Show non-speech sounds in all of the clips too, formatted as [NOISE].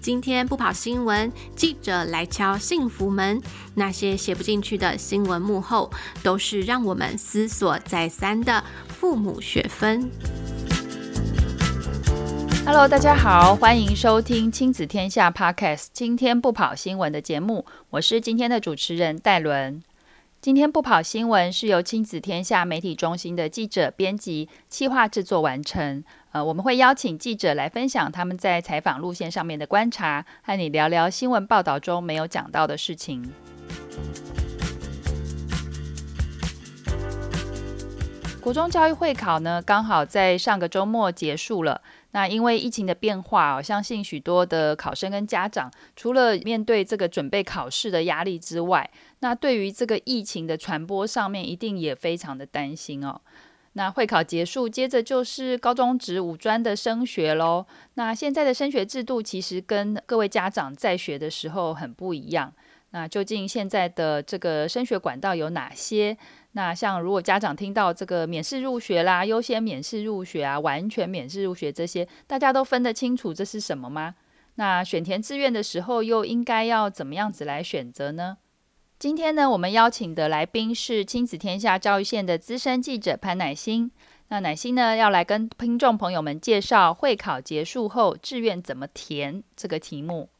今天不跑新闻，记者来敲幸福门。那些写不进去的新闻幕后，都是让我们思索再三的父母学分。Hello，大家好，欢迎收听亲子天下 Podcast。今天不跑新闻的节目，我是今天的主持人戴伦。今天不跑新闻是由亲子天下媒体中心的记者编辑、企划制作完成。呃，我们会邀请记者来分享他们在采访路线上面的观察，和你聊聊新闻报道中没有讲到的事情。国中教育会考呢，刚好在上个周末结束了。那因为疫情的变化，我相信许多的考生跟家长，除了面对这个准备考试的压力之外，那对于这个疫情的传播上面，一定也非常的担心哦。那会考结束，接着就是高中职五专的升学喽。那现在的升学制度其实跟各位家长在学的时候很不一样。那究竟现在的这个升学管道有哪些？那像如果家长听到这个免试入学啦、优先免试入学啊、完全免试入学这些，大家都分得清楚这是什么吗？那选填志愿的时候又应该要怎么样子来选择呢？今天呢，我们邀请的来宾是亲子天下教育线的资深记者潘乃馨。那乃馨呢，要来跟听众朋友们介绍会考结束后志愿怎么填这个题目。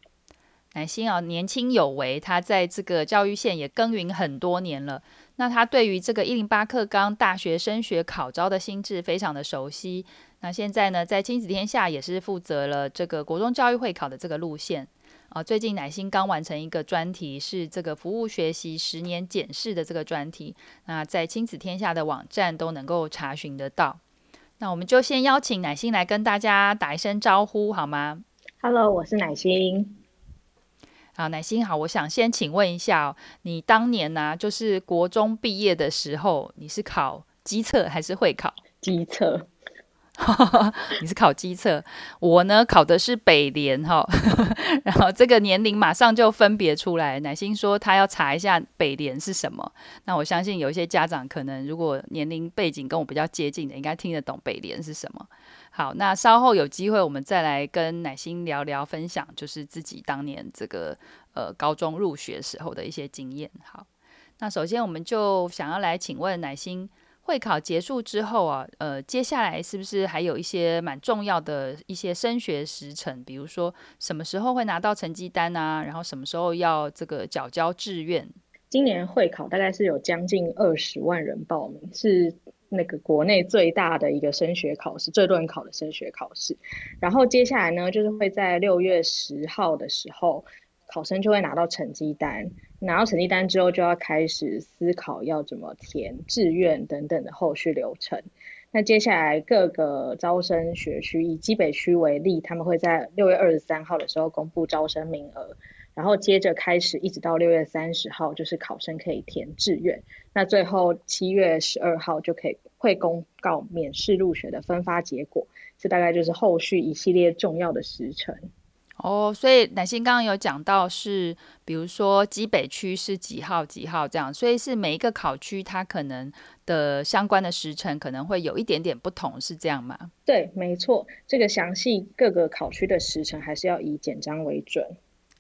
乃馨啊，年轻有为，他在这个教育线也耕耘很多年了。那他对于这个一零八课纲大学升学考招的心智非常的熟悉。那现在呢，在亲子天下也是负责了这个国中教育会考的这个路线啊。最近乃心刚完成一个专题，是这个服务学习十年检视的这个专题。那在亲子天下的网站都能够查询得到。那我们就先邀请乃心来跟大家打一声招呼，好吗？Hello，我是乃心。好，乃心好，我想先请问一下哦，你当年呢、啊，就是国中毕业的时候，你是考机测还是会考？机测。[LAUGHS] 你是考基测，我呢考的是北联哈，[LAUGHS] 然后这个年龄马上就分别出来。乃心说他要查一下北联是什么，那我相信有一些家长可能如果年龄背景跟我比较接近的，应该听得懂北联是什么。好，那稍后有机会我们再来跟乃心聊聊分享，就是自己当年这个呃高中入学时候的一些经验。好，那首先我们就想要来请问乃心。会考结束之后啊，呃，接下来是不是还有一些蛮重要的一些升学时程？比如说什么时候会拿到成绩单啊？然后什么时候要这个缴交志愿？今年会考大概是有将近二十万人报名，是那个国内最大的一个升学考试，最多人考的升学考试。然后接下来呢，就是会在六月十号的时候，考生就会拿到成绩单。拿到成绩单之后，就要开始思考要怎么填志愿等等的后续流程。那接下来各个招生学区，以基北区为例，他们会在六月二十三号的时候公布招生名额，然后接着开始一直到六月三十号，就是考生可以填志愿。那最后七月十二号就可以会公告免试入学的分发结果。这大概就是后续一系列重要的时程。哦，所以乃馨刚刚有讲到是，比如说基北区是几号几号这样，所以是每一个考区它可能的相关的时程可能会有一点点不同，是这样吗？对，没错，这个详细各个考区的时程还是要以简章为准。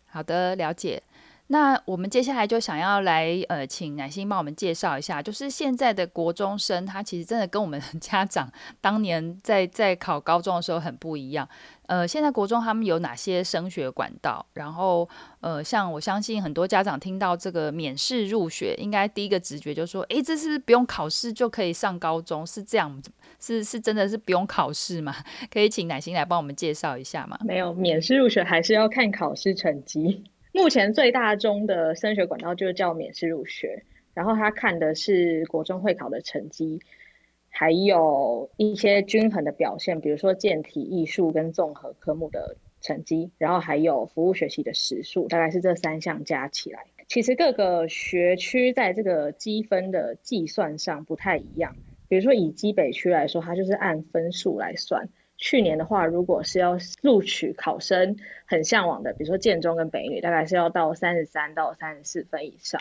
好的，了解。那我们接下来就想要来呃，请乃心帮我们介绍一下，就是现在的国中生，他其实真的跟我们 [LAUGHS] 家长当年在在考高中的时候很不一样。呃，现在国中他们有哪些升学管道？然后呃，像我相信很多家长听到这个免试入学，应该第一个直觉就说，诶，这是不用考试就可以上高中，是这样？是是真的是不用考试吗？[LAUGHS] 可以请乃心来帮我们介绍一下吗？没有，免试入学还是要看考试成绩。目前最大宗的升学管道就是叫免试入学，然后他看的是国中会考的成绩，还有一些均衡的表现，比如说健体、艺术跟综合科目的成绩，然后还有服务学习的时数，大概是这三项加起来。其实各个学区在这个积分的计算上不太一样，比如说以基北区来说，它就是按分数来算。去年的话，如果是要录取考生很向往的，比如说建中跟北女，大概是要到三十三到三十四分以上。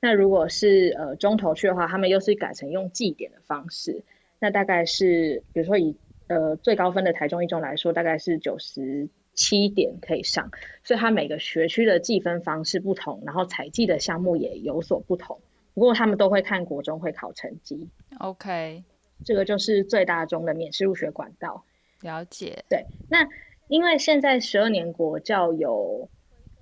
那如果是呃中投区的话，他们又是改成用计点的方式，那大概是比如说以呃最高分的台中一中来说，大概是九十七点可以上，所以它每个学区的计分方式不同，然后采计的项目也有所不同。不过他们都会看国中会考成绩。OK，这个就是最大中的免试入学管道。了解。对，那因为现在十二年国教有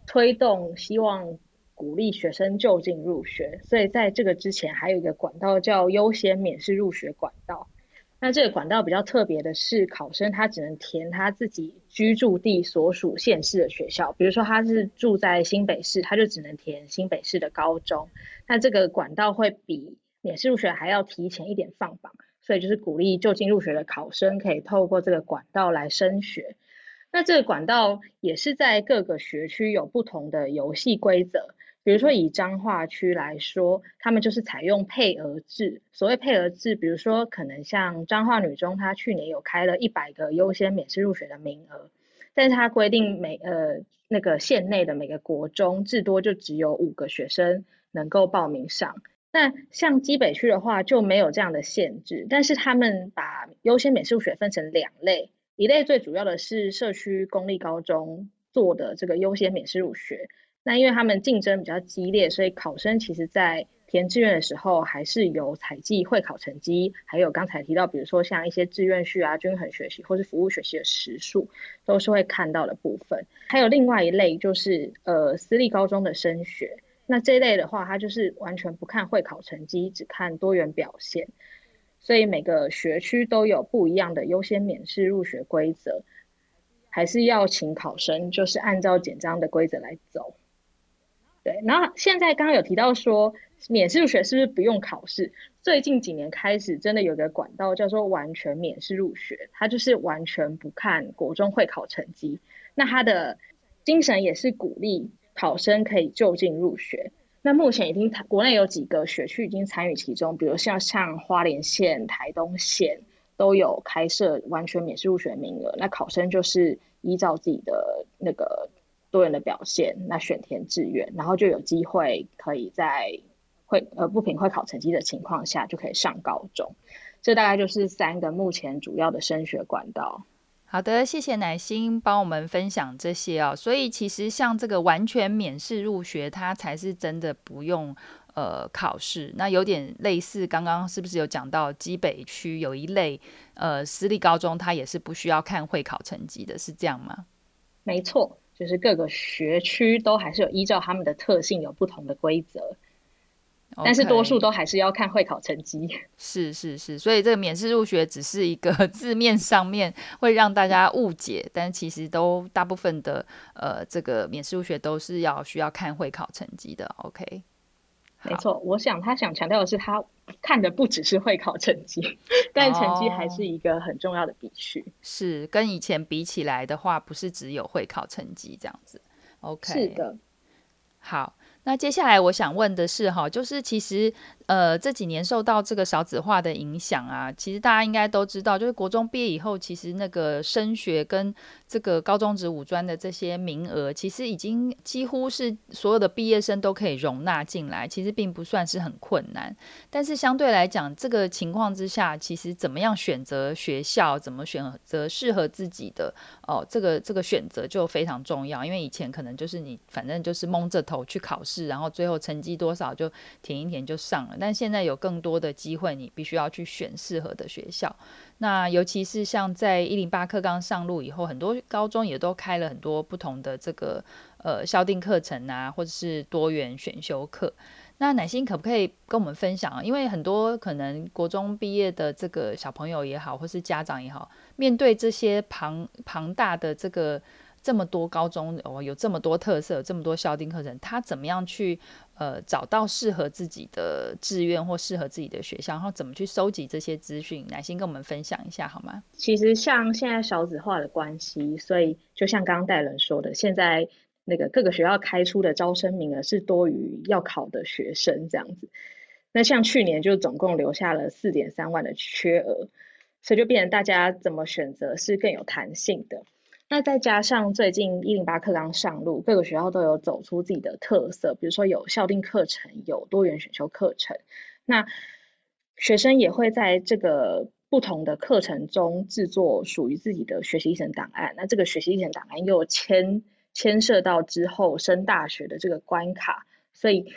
推动，希望鼓励学生就近入学，所以在这个之前还有一个管道叫优先免试入学管道。那这个管道比较特别的是，考生他只能填他自己居住地所属县市的学校，比如说他是住在新北市，他就只能填新北市的高中。那这个管道会比免试入学还要提前一点放榜，所以就是鼓励就近入学的考生可以透过这个管道来升学。那这个管道也是在各个学区有不同的游戏规则。比如说以彰化区来说，他们就是采用配额制。所谓配额制，比如说可能像彰化女中，她去年有开了一百个优先免试入学的名额，但是它规定每呃那个县内的每个国中至多就只有五个学生能够报名上。那像基北区的话就没有这样的限制，但是他们把优先免试入学分成两类，一类最主要的是社区公立高中做的这个优先免试入学。那因为他们竞争比较激烈，所以考生其实在填志愿的时候，还是有采计会考成绩，还有刚才提到，比如说像一些志愿序啊、均衡学习或是服务学习的时数，都是会看到的部分。还有另外一类就是呃私立高中的升学，那这一类的话，它就是完全不看会考成绩，只看多元表现，所以每个学区都有不一样的优先免试入学规则，还是要请考生就是按照简章的规则来走。对，然后现在刚刚有提到说免试入学是不是不用考试？最近几年开始，真的有个管道叫做完全免试入学，它就是完全不看国中会考成绩。那它的精神也是鼓励考生可以就近入学。那目前已经国内有几个学区已经参与其中，比如像像花莲县、台东县都有开设完全免试入学名额。那考生就是依照自己的那个。多元的表现，那选填志愿，然后就有机会可以在会呃不凭会考成绩的情况下就可以上高中。这大概就是三个目前主要的升学管道。好的，谢谢乃心帮我们分享这些哦。所以其实像这个完全免试入学，它才是真的不用呃考试。那有点类似刚刚是不是有讲到基北区有一类呃私立高中，它也是不需要看会考成绩的，是这样吗？没错。就是各个学区都还是有依照他们的特性有不同的规则但是多数都还是要看会考成绩。是是是，所以这个免试入学只是一个字面上面会让大家误解，但其实都大部分的呃这个免试入学都是要需要看会考成绩的。OK。没错，我想他想强调的是，他看的不只是会考成绩，[LAUGHS] 但成绩还是一个很重要的比序。哦，是跟以前比起来的话，不是只有会考成绩这样子。OK，是的，好。那接下来我想问的是，哈，就是其实，呃，这几年受到这个少子化的影响啊，其实大家应该都知道，就是国中毕业以后，其实那个升学跟这个高中职五专的这些名额，其实已经几乎是所有的毕业生都可以容纳进来，其实并不算是很困难。但是相对来讲，这个情况之下，其实怎么样选择学校，怎么选择适合自己的哦，这个这个选择就非常重要，因为以前可能就是你反正就是蒙着头去考试。然后最后成绩多少就填一填就上了。但现在有更多的机会，你必须要去选适合的学校。那尤其是像在一零八课纲上路以后，很多高中也都开了很多不同的这个呃校定课程啊，或者是多元选修课。那乃心可不可以跟我们分享啊？因为很多可能国中毕业的这个小朋友也好，或是家长也好，面对这些庞庞大的这个。这么多高中哦，有这么多特色，这么多校订课程，他怎么样去呃找到适合自己的志愿或适合自己的学校，然后怎么去收集这些资讯？乃馨跟我们分享一下好吗？其实像现在少子化的关系，所以就像刚刚戴伦说的，现在那个各个学校开出的招生名额是多于要考的学生这样子。那像去年就总共留下了四点三万的缺额，所以就变成大家怎么选择是更有弹性的。那再加上最近一零八课纲上路，各个学校都有走出自己的特色，比如说有校订课程，有多元选修课程。那学生也会在这个不同的课程中制作属于自己的学习历程档案。那这个学习历程档案又牵牵涉到之后升大学的这个关卡，所以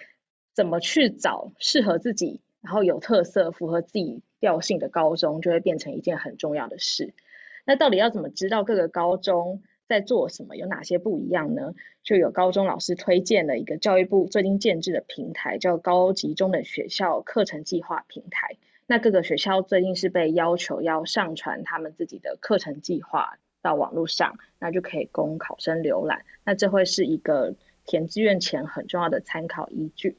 怎么去找适合自己，然后有特色、符合自己调性的高中，就会变成一件很重要的事。那到底要怎么知道各个高中在做什么，有哪些不一样呢？就有高中老师推荐了一个教育部最近建置的平台，叫高级中等学校课程计划平台。那各个学校最近是被要求要上传他们自己的课程计划到网络上，那就可以供考生浏览。那这会是一个填志愿前很重要的参考依据。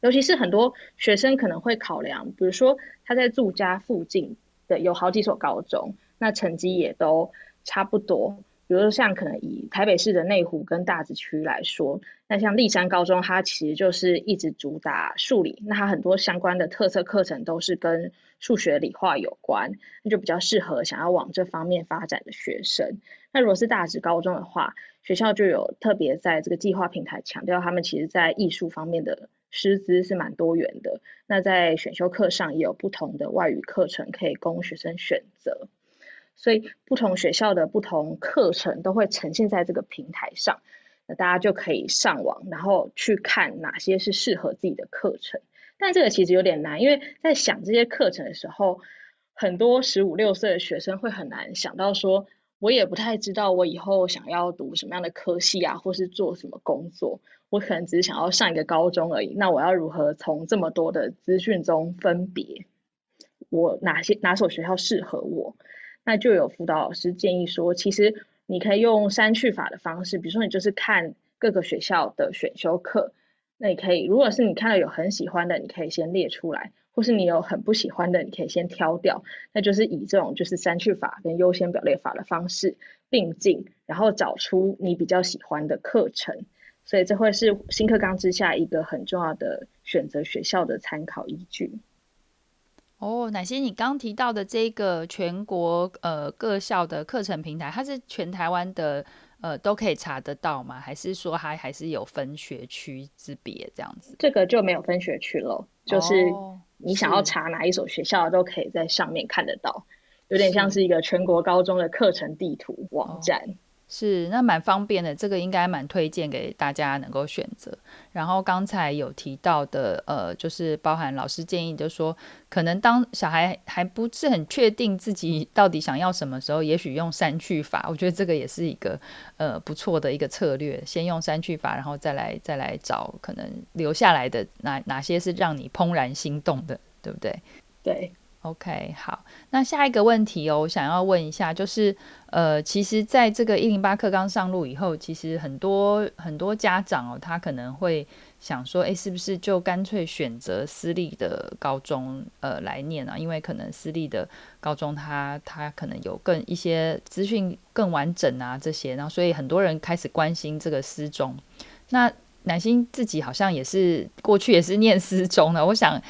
尤其是很多学生可能会考量，比如说他在住家附近的有好几所高中，那成绩也都差不多。比如说像可能以台北市的内湖跟大直区来说，那像立山高中，它其实就是一直主打数理，那它很多相关的特色课程都是跟数学理化有关，那就比较适合想要往这方面发展的学生。那如果是大直高中的话，学校就有特别在这个计划平台强调，他们其实在艺术方面的师资是蛮多元的。那在选修课上也有不同的外语课程可以供学生选择。所以不同学校的不同课程都会呈现在这个平台上，那大家就可以上网，然后去看哪些是适合自己的课程。但这个其实有点难，因为在想这些课程的时候，很多十五六岁的学生会很难想到说，我也不太知道我以后想要读什么样的科系啊，或是做什么工作，我可能只是想要上一个高中而已。那我要如何从这么多的资讯中分别，我哪些哪所学校适合我？那就有辅导老师建议说，其实你可以用删去法的方式，比如说你就是看各个学校的选修课，那你可以，如果是你看到有很喜欢的，你可以先列出来，或是你有很不喜欢的，你可以先挑掉，那就是以这种就是删去法跟优先表列法的方式并进，然后找出你比较喜欢的课程，所以这会是新课纲之下一个很重要的选择学校的参考依据。哦，乃欣，你刚提到的这个全国呃各校的课程平台，它是全台湾的呃都可以查得到吗？还是说它还是有分学区之别这样子？这个就没有分学区了，就是你想要查哪一所学校都可以在上面看得到，有点像是一个全国高中的课程地图网站。哦是，那蛮方便的，这个应该蛮推荐给大家能够选择。然后刚才有提到的，呃，就是包含老师建议，就说可能当小孩还不是很确定自己到底想要什么时候，也许用删去法，我觉得这个也是一个呃不错的一个策略。先用删去法，然后再来再来找可能留下来的哪哪些是让你怦然心动的，对不对？对。OK，好，那下一个问题哦，我想要问一下，就是呃，其实在这个一零八课纲上路以后，其实很多很多家长哦，他可能会想说，哎，是不是就干脆选择私立的高中呃来念啊？因为可能私立的高中他他可能有更一些资讯更完整啊这些，然后所以很多人开始关心这个私中。那乃欣自己好像也是过去也是念私中的，我想。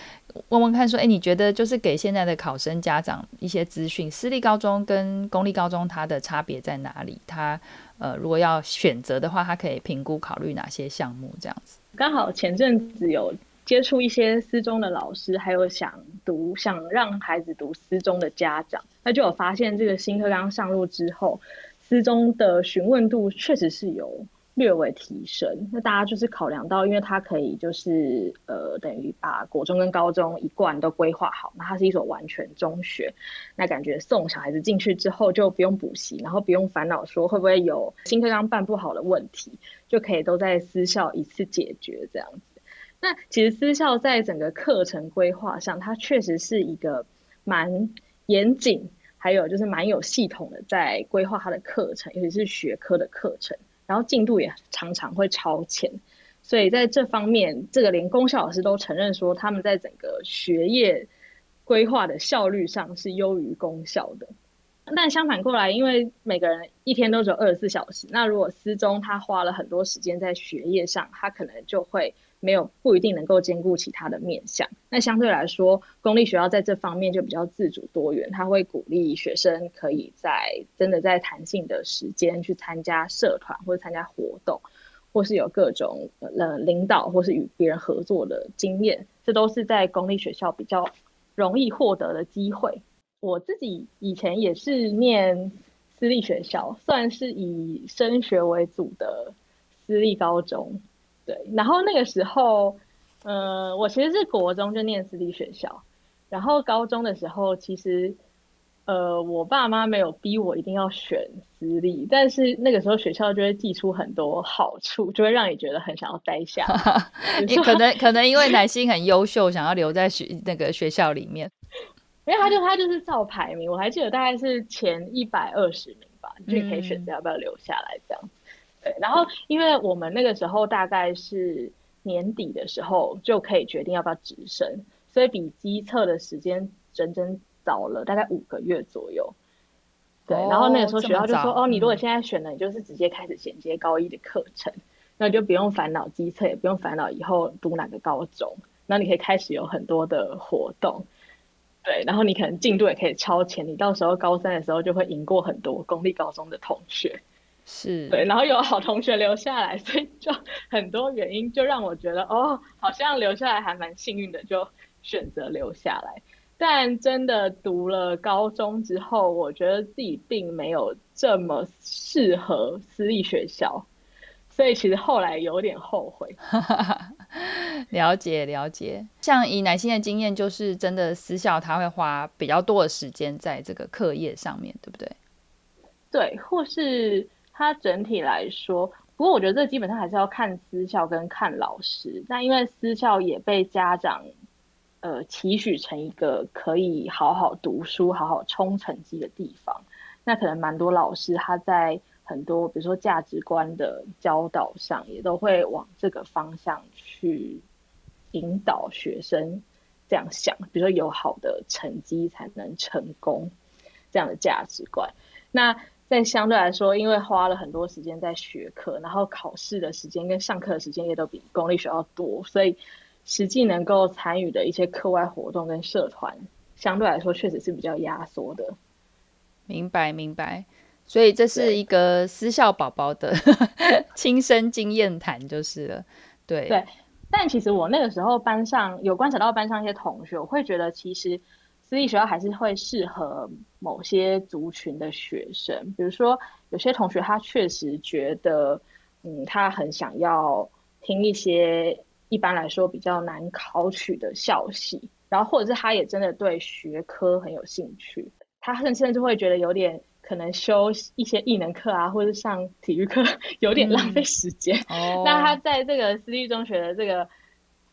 问问看，说，哎，你觉得就是给现在的考生家长一些资讯，私立高中跟公立高中它的差别在哪里？他呃，如果要选择的话，他可以评估考虑哪些项目？这样子。刚好前阵子有接触一些私中的老师，还有想读、想让孩子读私中的家长，那就有发现这个新课纲上路之后，私中的询问度确实是有。略微提升，那大家就是考量到，因为它可以就是呃，等于把国中跟高中一贯都规划好，那它是一所完全中学，那感觉送小孩子进去之后就不用补习，然后不用烦恼说会不会有新课纲办不好的问题，就可以都在私校一次解决这样子。那其实私校在整个课程规划上，它确实是一个蛮严谨，还有就是蛮有系统的在规划它的课程，尤其是学科的课程。然后进度也常常会超前，所以在这方面，这个连公校老师都承认说，他们在整个学业规划的效率上是优于公校的。但相反过来，因为每个人一天都只有二十四小时，那如果私中他花了很多时间在学业上，他可能就会。没有不一定能够兼顾其他的面向。那相对来说，公立学校在这方面就比较自主多元，他会鼓励学生可以在真的在弹性的时间去参加社团或者参加活动，或是有各种呃领导或是与别人合作的经验，这都是在公立学校比较容易获得的机会。我自己以前也是念私立学校，算是以升学为主的私立高中。对，然后那个时候，呃，我其实是国中就念私立学校，然后高中的时候，其实。呃，我爸妈没有逼我一定要选私立，但是那个时候学校就会寄出很多好处，就会让你觉得很想要待下。[LAUGHS] 你可能可能因为乃馨很优秀，想要留在学那个学校里面。[LAUGHS] 因为他就他就是照排名，我还记得大概是前一百二十名吧，你就可以选择要不要留下来这样。嗯、对，然后因为我们那个时候大概是年底的时候就可以决定要不要直升，所以比机测的时间整整。早了大概五个月左右，对，然后那个时候学校就说：“哦，你如果现在选了，你就是直接开始衔接高一的课程，嗯、那你就不用烦恼机测，也不用烦恼以后读哪个高中，那你可以开始有很多的活动，对，然后你可能进度也可以超前，你到时候高三的时候就会赢过很多公立高中的同学，是对，然后有好同学留下来，所以就 [LAUGHS] 很多原因就让我觉得哦，好像留下来还蛮幸运的，就选择留下来。”但真的读了高中之后，我觉得自己并没有这么适合私立学校，所以其实后来有点后悔。[LAUGHS] 了解了解，像以乃馨的经验，就是真的私校他会花比较多的时间在这个课业上面，对不对？对，或是他整体来说，不过我觉得这基本上还是要看私校跟看老师，那因为私校也被家长。呃，期许成一个可以好好读书、好好冲成绩的地方，那可能蛮多老师他在很多，比如说价值观的教导上，也都会往这个方向去引导学生这样想，比如说有好的成绩才能成功这样的价值观。那在相对来说，因为花了很多时间在学科，然后考试的时间跟上课的时间也都比公立学校多，所以。实际能够参与的一些课外活动跟社团，相对来说确实是比较压缩的。明白明白，所以这是一个私校宝宝的 [LAUGHS] 亲身经验谈就是了。对对，但其实我那个时候班上有观察到班上一些同学，我会觉得其实私立学校还是会适合某些族群的学生，比如说有些同学他确实觉得，嗯，他很想要听一些。一般来说比较难考取的校系，然后或者是他也真的对学科很有兴趣，他甚甚至会觉得有点可能修一些艺能课啊，或者是上体育课 [LAUGHS] 有点浪费时间。嗯、[LAUGHS] 那他在这个私立中学的这个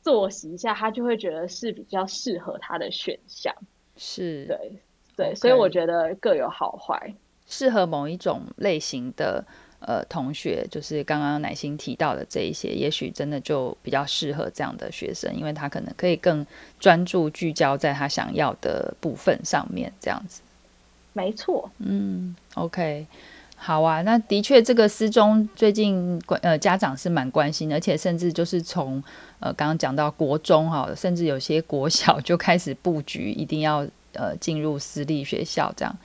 作息下，他就会觉得是比较适合他的选项。是，对对.所以我觉得各有好坏，适合某一种类型的。呃，同学，就是刚刚乃心提到的这一些，也许真的就比较适合这样的学生，因为他可能可以更专注聚焦在他想要的部分上面，这样子。没错，嗯，OK，好啊，那的确，这个私中最近关呃家长是蛮关心的，而且甚至就是从呃刚刚讲到国中哈，甚至有些国小就开始布局，一定要呃进入私立学校这样。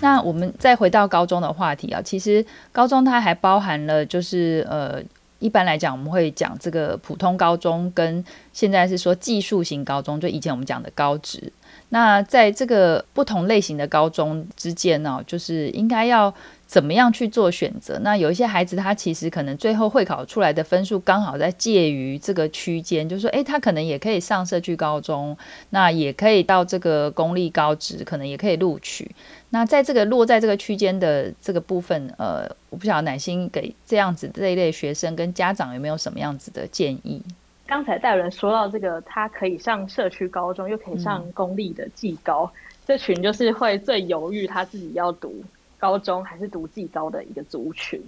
那我们再回到高中的话题啊，其实高中它还包含了，就是呃，一般来讲我们会讲这个普通高中跟现在是说技术型高中，就以前我们讲的高职。那在这个不同类型的高中之间呢，就是应该要。怎么样去做选择？那有一些孩子，他其实可能最后会考出来的分数刚好在介于这个区间，就是说，诶，他可能也可以上社区高中，那也可以到这个公立高职，可能也可以录取。那在这个落在这个区间的这个部分，呃，我不晓得奶心给这样子这一类学生跟家长有没有什么样子的建议？刚才戴伦说到这个，他可以上社区高中，又可以上公立的技高，嗯、这群就是会最犹豫他自己要读。高中还是读技高的一个族群，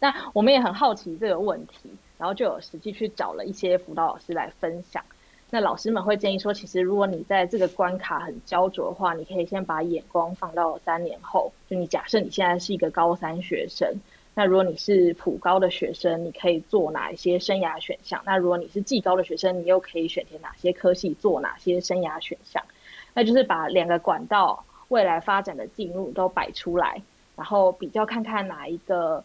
那我们也很好奇这个问题，然后就有实际去找了一些辅导老师来分享。那老师们会建议说，其实如果你在这个关卡很焦灼的话，你可以先把眼光放到三年后。就你假设你现在是一个高三学生，那如果你是普高的学生，你可以做哪一些生涯选项？那如果你是技高的学生，你又可以选填哪些科系，做哪些生涯选项？那就是把两个管道未来发展的进入都摆出来。然后比较看看哪一个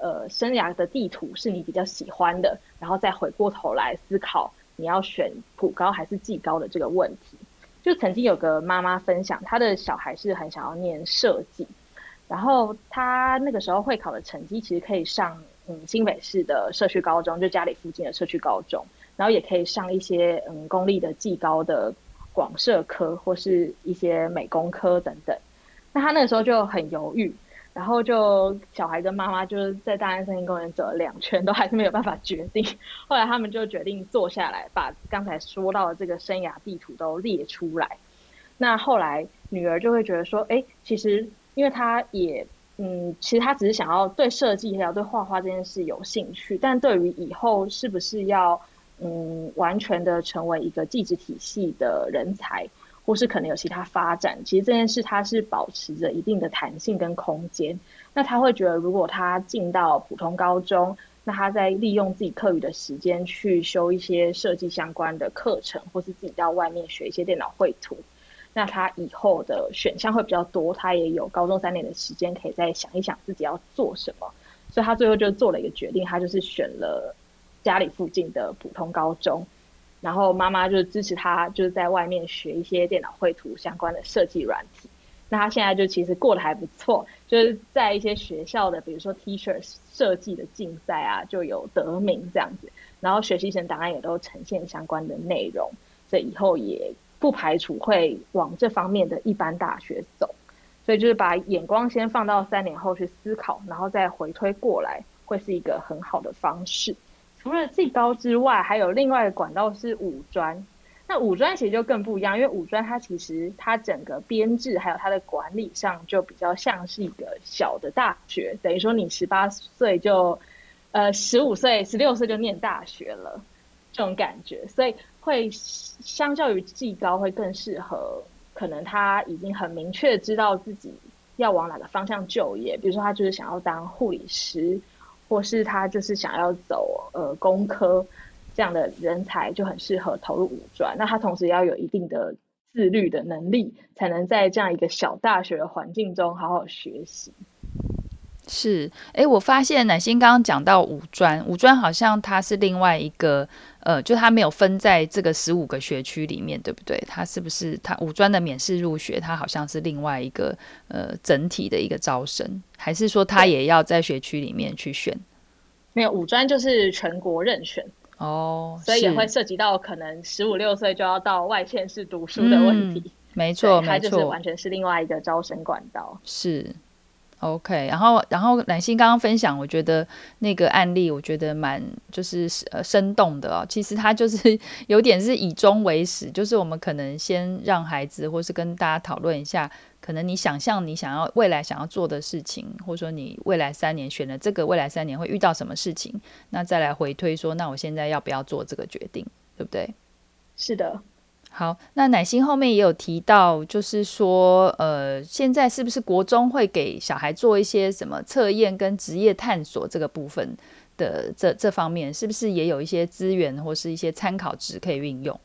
呃生涯的地图是你比较喜欢的，然后再回过头来思考你要选普高还是技高的这个问题。就曾经有个妈妈分享，她的小孩是很想要念设计，然后她那个时候会考的成绩其实可以上嗯新北市的社区高中，就家里附近的社区高中，然后也可以上一些嗯公立的技高的广设科或是一些美工科等等。那她那个时候就很犹豫。然后就小孩跟妈妈就是在大安森林公园走了两圈，都还是没有办法决定。后来他们就决定坐下来，把刚才说到的这个生涯地图都列出来。那后来女儿就会觉得说，哎，其实因为她也，嗯，其实她只是想要对设计还有对画画这件事有兴趣，但对于以后是不是要，嗯，完全的成为一个技职体系的人才。或是可能有其他发展，其实这件事它是保持着一定的弹性跟空间。那他会觉得，如果他进到普通高中，那他在利用自己课余的时间去修一些设计相关的课程，或是自己到外面学一些电脑绘图，那他以后的选项会比较多。他也有高中三年的时间可以再想一想自己要做什么。所以他最后就做了一个决定，他就是选了家里附近的普通高中。然后妈妈就支持他，就是在外面学一些电脑绘图相关的设计软体。那他现在就其实过得还不错，就是在一些学校的，比如说 T-shirt 设计的竞赛啊，就有得名这样子。然后学习成档案也都呈现相关的内容，所以以后也不排除会往这方面的一般大学走。所以就是把眼光先放到三年后去思考，然后再回推过来，会是一个很好的方式。除了技高之外，还有另外的管道是五专。那五专其实就更不一样，因为五专它其实它整个编制还有它的管理上就比较像是一个小的大学，等于说你十八岁就，呃十五岁、十六岁就念大学了，这种感觉，所以会相较于技高会更适合，可能他已经很明确知道自己要往哪个方向就业，比如说他就是想要当护理师。或是他就是想要走呃工科这样的人才，就很适合投入五专。那他同时要有一定的自律的能力，才能在这样一个小大学的环境中好好学习。是，哎，我发现乃欣刚刚讲到五专，五专好像它是另外一个，呃，就它没有分在这个十五个学区里面，对不对？它是不是它五专的免试入学，它好像是另外一个呃整体的一个招生，还是说它也要在学区里面去选？没有，五专就是全国任选哦，所以也会涉及到可能十五六岁就要到外县市读书的问题。嗯、没错，没错，它就是完全是另外一个招生管道。是。OK，然后然后乃欣刚刚分享，我觉得那个案例，我觉得蛮就是呃生动的哦。其实它就是 [LAUGHS] 有点是以终为始，就是我们可能先让孩子，或是跟大家讨论一下，可能你想象你想要未来想要做的事情，或者说你未来三年选了这个，未来三年会遇到什么事情，那再来回推说，那我现在要不要做这个决定，对不对？是的。好，那乃欣后面也有提到，就是说，呃，现在是不是国中会给小孩做一些什么测验跟职业探索这个部分的这这方面，是不是也有一些资源或是一些参考值可以运用？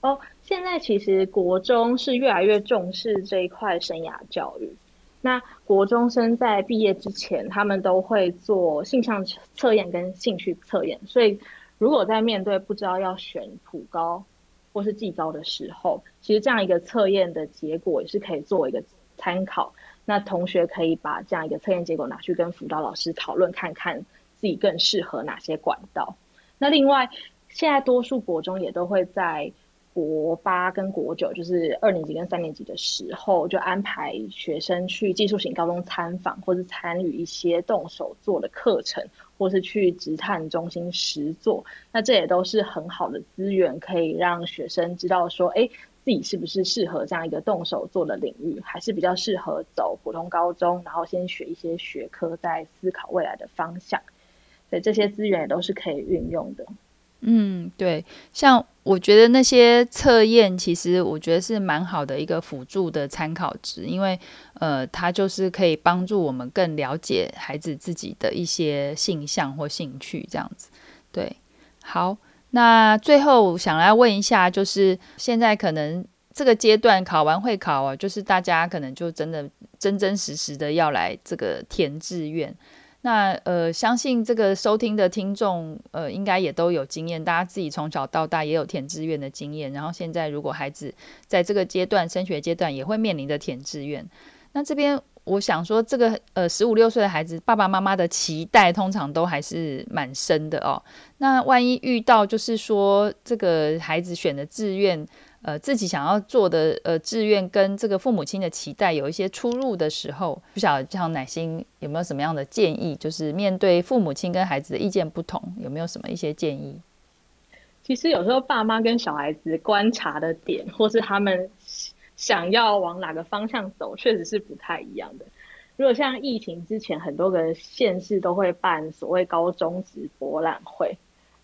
哦，现在其实国中是越来越重视这一块生涯教育。那国中生在毕业之前，他们都会做性向测验跟兴趣测验，所以如果在面对不知道要选普高，或是技高的时候，其实这样一个测验的结果也是可以作为一个参考。那同学可以把这样一个测验结果拿去跟辅导老师讨论，看看自己更适合哪些管道。那另外，现在多数国中也都会在国八跟国九，就是二年级跟三年级的时候，就安排学生去技术型高中参访，或是参与一些动手做的课程。或是去职探中心实做，那这也都是很好的资源，可以让学生知道说，哎，自己是不是适合这样一个动手做的领域，还是比较适合走普通高中，然后先学一些学科，再思考未来的方向。所以这些资源也都是可以运用的。嗯，对，像我觉得那些测验，其实我觉得是蛮好的一个辅助的参考值，因为呃，它就是可以帮助我们更了解孩子自己的一些性向或兴趣这样子。对，好，那最后想来问一下，就是现在可能这个阶段考完会考啊，就是大家可能就真的真真实实的要来这个填志愿。那呃，相信这个收听的听众呃，应该也都有经验，大家自己从小到大也有填志愿的经验。然后现在如果孩子在这个阶段升学阶段也会面临着填志愿，那这边我想说，这个呃十五六岁的孩子，爸爸妈妈的期待通常都还是蛮深的哦。那万一遇到就是说这个孩子选的志愿，呃，自己想要做的呃志愿跟这个父母亲的期待有一些出入的时候，不晓得像乃心有没有什么样的建议？就是面对父母亲跟孩子的意见不同，有没有什么一些建议？其实有时候爸妈跟小孩子观察的点，或是他们想要往哪个方向走，确实是不太一样的。如果像疫情之前，很多个县市都会办所谓高中职博览会。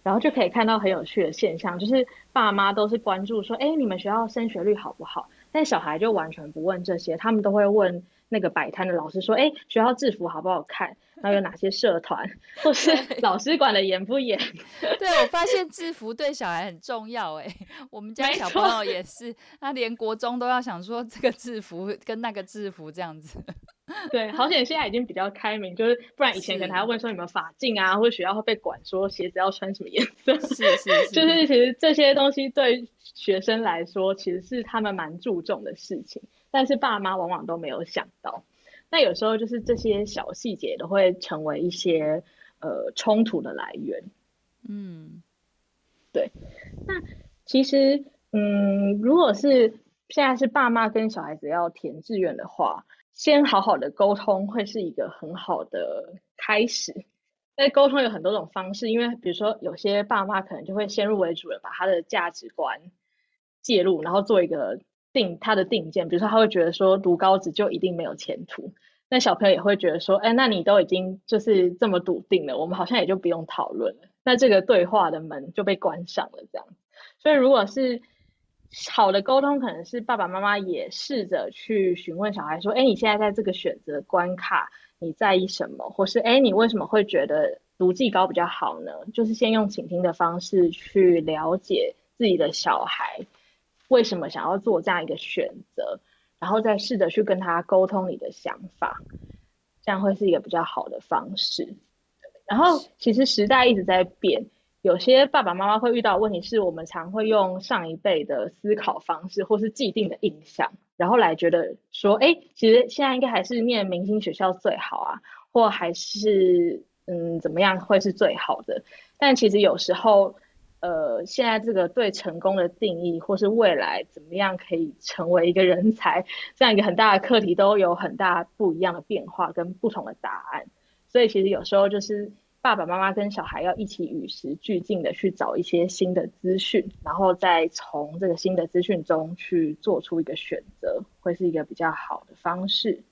然后就可以看到很有趣的现象，就是爸妈都是关注说，哎，你们学校升学率好不好？但小孩就完全不问这些，他们都会问那个摆摊的老师说，哎，学校制服好不好看？然后有哪些社团，或是老师管的严不严？对，我发现制服对小孩很重要，哎，我们家小朋友也是，他连国中都要想说这个制服跟那个制服这样子。[LAUGHS] 对，好险现在已经比较开明，就是不然以前可能还要问说有没有发禁啊，或者学校会被管说鞋子要穿什么颜色。是是是，[LAUGHS] 就是其实这些东西对学生来说，其实是他们蛮注重的事情，但是爸妈往往都没有想到。那有时候就是这些小细节都会成为一些呃冲突的来源。嗯，对。那其实嗯，如果是现在是爸妈跟小孩子要填志愿的话。先好好的沟通会是一个很好的开始。但沟通有很多种方式，因为比如说有些爸妈可能就会先入为主的把他的价值观介入，然后做一个定他的定见。比如说他会觉得说读高职就一定没有前途，那小朋友也会觉得说，哎，那你都已经就是这么笃定了，我们好像也就不用讨论了。那这个对话的门就被关上了，这样。所以如果是好的沟通可能是爸爸妈妈也试着去询问小孩说：“哎，你现在在这个选择关卡，你在意什么？或是哎，你为什么会觉得读技高比较好呢？”就是先用倾听的方式去了解自己的小孩为什么想要做这样一个选择，然后再试着去跟他沟通你的想法，这样会是一个比较好的方式。然后其实时代一直在变。有些爸爸妈妈会遇到的问题是，我们常会用上一辈的思考方式，或是既定的印象，然后来觉得说，哎，其实现在应该还是念明星学校最好啊，或还是嗯怎么样会是最好的。但其实有时候，呃，现在这个对成功的定义，或是未来怎么样可以成为一个人才，这样一个很大的课题，都有很大不一样的变化跟不同的答案。所以其实有时候就是。爸爸妈妈跟小孩要一起与时俱进的去找一些新的资讯，然后再从这个新的资讯中去做出一个选择，会是一个比较好的方式。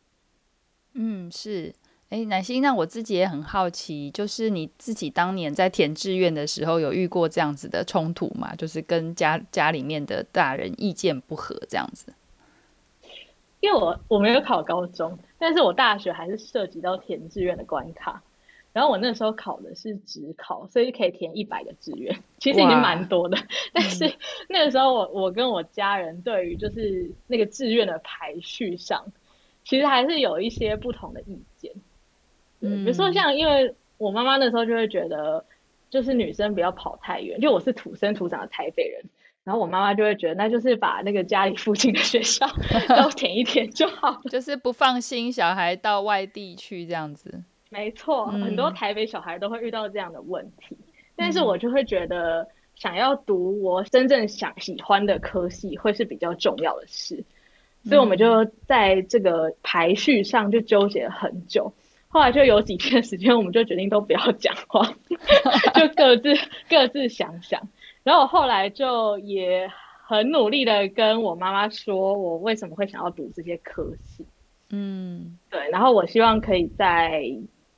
嗯，是。哎，乃馨，那我自己也很好奇，就是你自己当年在填志愿的时候，有遇过这样子的冲突吗？就是跟家家里面的大人意见不合这样子？因为我我没有考高中，但是我大学还是涉及到填志愿的关卡。然后我那时候考的是职考，所以可以填一百个志愿，其实已经蛮多的。但是那个时候我我跟我家人对于就是那个志愿的排序上，其实还是有一些不同的意见。嗯，比如说像因为我妈妈那时候就会觉得，就是女生不要跑太远，就我是土生土长的台北人，然后我妈妈就会觉得那就是把那个家里附近的学校 [LAUGHS] 都填一填就好，就是不放心小孩到外地去这样子。没错，很多台北小孩都会遇到这样的问题，嗯、但是我就会觉得，想要读我真正想喜欢的科系，会是比较重要的事，嗯、所以我们就在这个排序上就纠结了很久。后来就有几天时间，我们就决定都不要讲话，[LAUGHS] 就各自各自想想。然后我后来就也很努力的跟我妈妈说，我为什么会想要读这些科系。嗯，对，然后我希望可以在。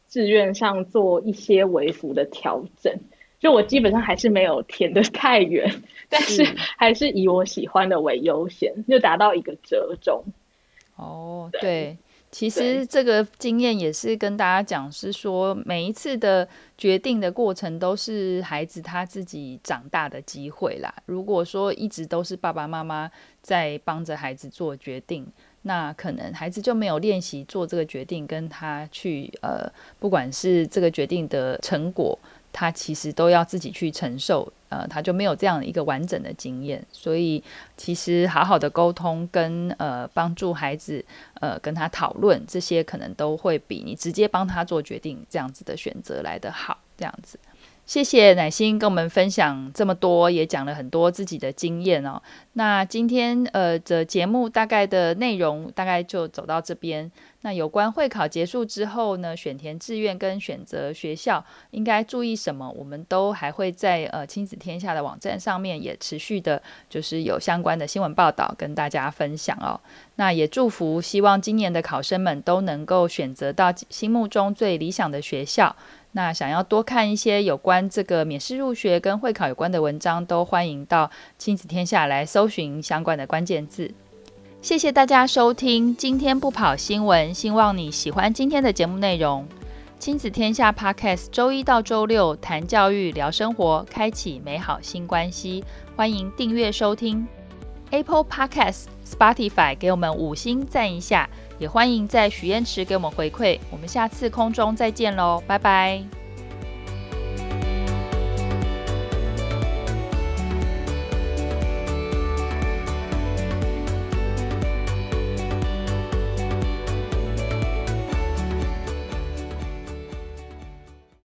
志愿上做一些微幅的调整，就我基本上还是没有填的太远，但是还是以我喜欢的为优先，就达到一个折中。哦，对，对其实这个经验也是跟大家讲，是说每一次的决定的过程都是孩子他自己长大的机会啦。如果说一直都是爸爸妈妈在帮着孩子做决定。那可能孩子就没有练习做这个决定，跟他去呃，不管是这个决定的成果，他其实都要自己去承受，呃，他就没有这样一个完整的经验。所以，其实好好的沟通跟呃帮助孩子呃跟他讨论这些，可能都会比你直接帮他做决定这样子的选择来得好，这样子。谢谢乃心跟我们分享这么多，也讲了很多自己的经验哦。那今天呃的节目大概的内容大概就走到这边。那有关会考结束之后呢，选填志愿跟选择学校应该注意什么，我们都还会在呃亲子天下的网站上面也持续的，就是有相关的新闻报道跟大家分享哦。那也祝福，希望今年的考生们都能够选择到心目中最理想的学校。那想要多看一些有关这个免试入学跟会考有关的文章，都欢迎到亲子天下来搜寻相关的关键字。谢谢大家收听今天不跑新闻，希望你喜欢今天的节目内容。亲子天下 Podcast 周一到周六谈教育、聊生活，开启美好新关系。欢迎订阅收听 Apple Podcast、Spotify，给我们五星赞一下。也欢迎在许愿池给我们回馈，我们下次空中再见喽，拜拜。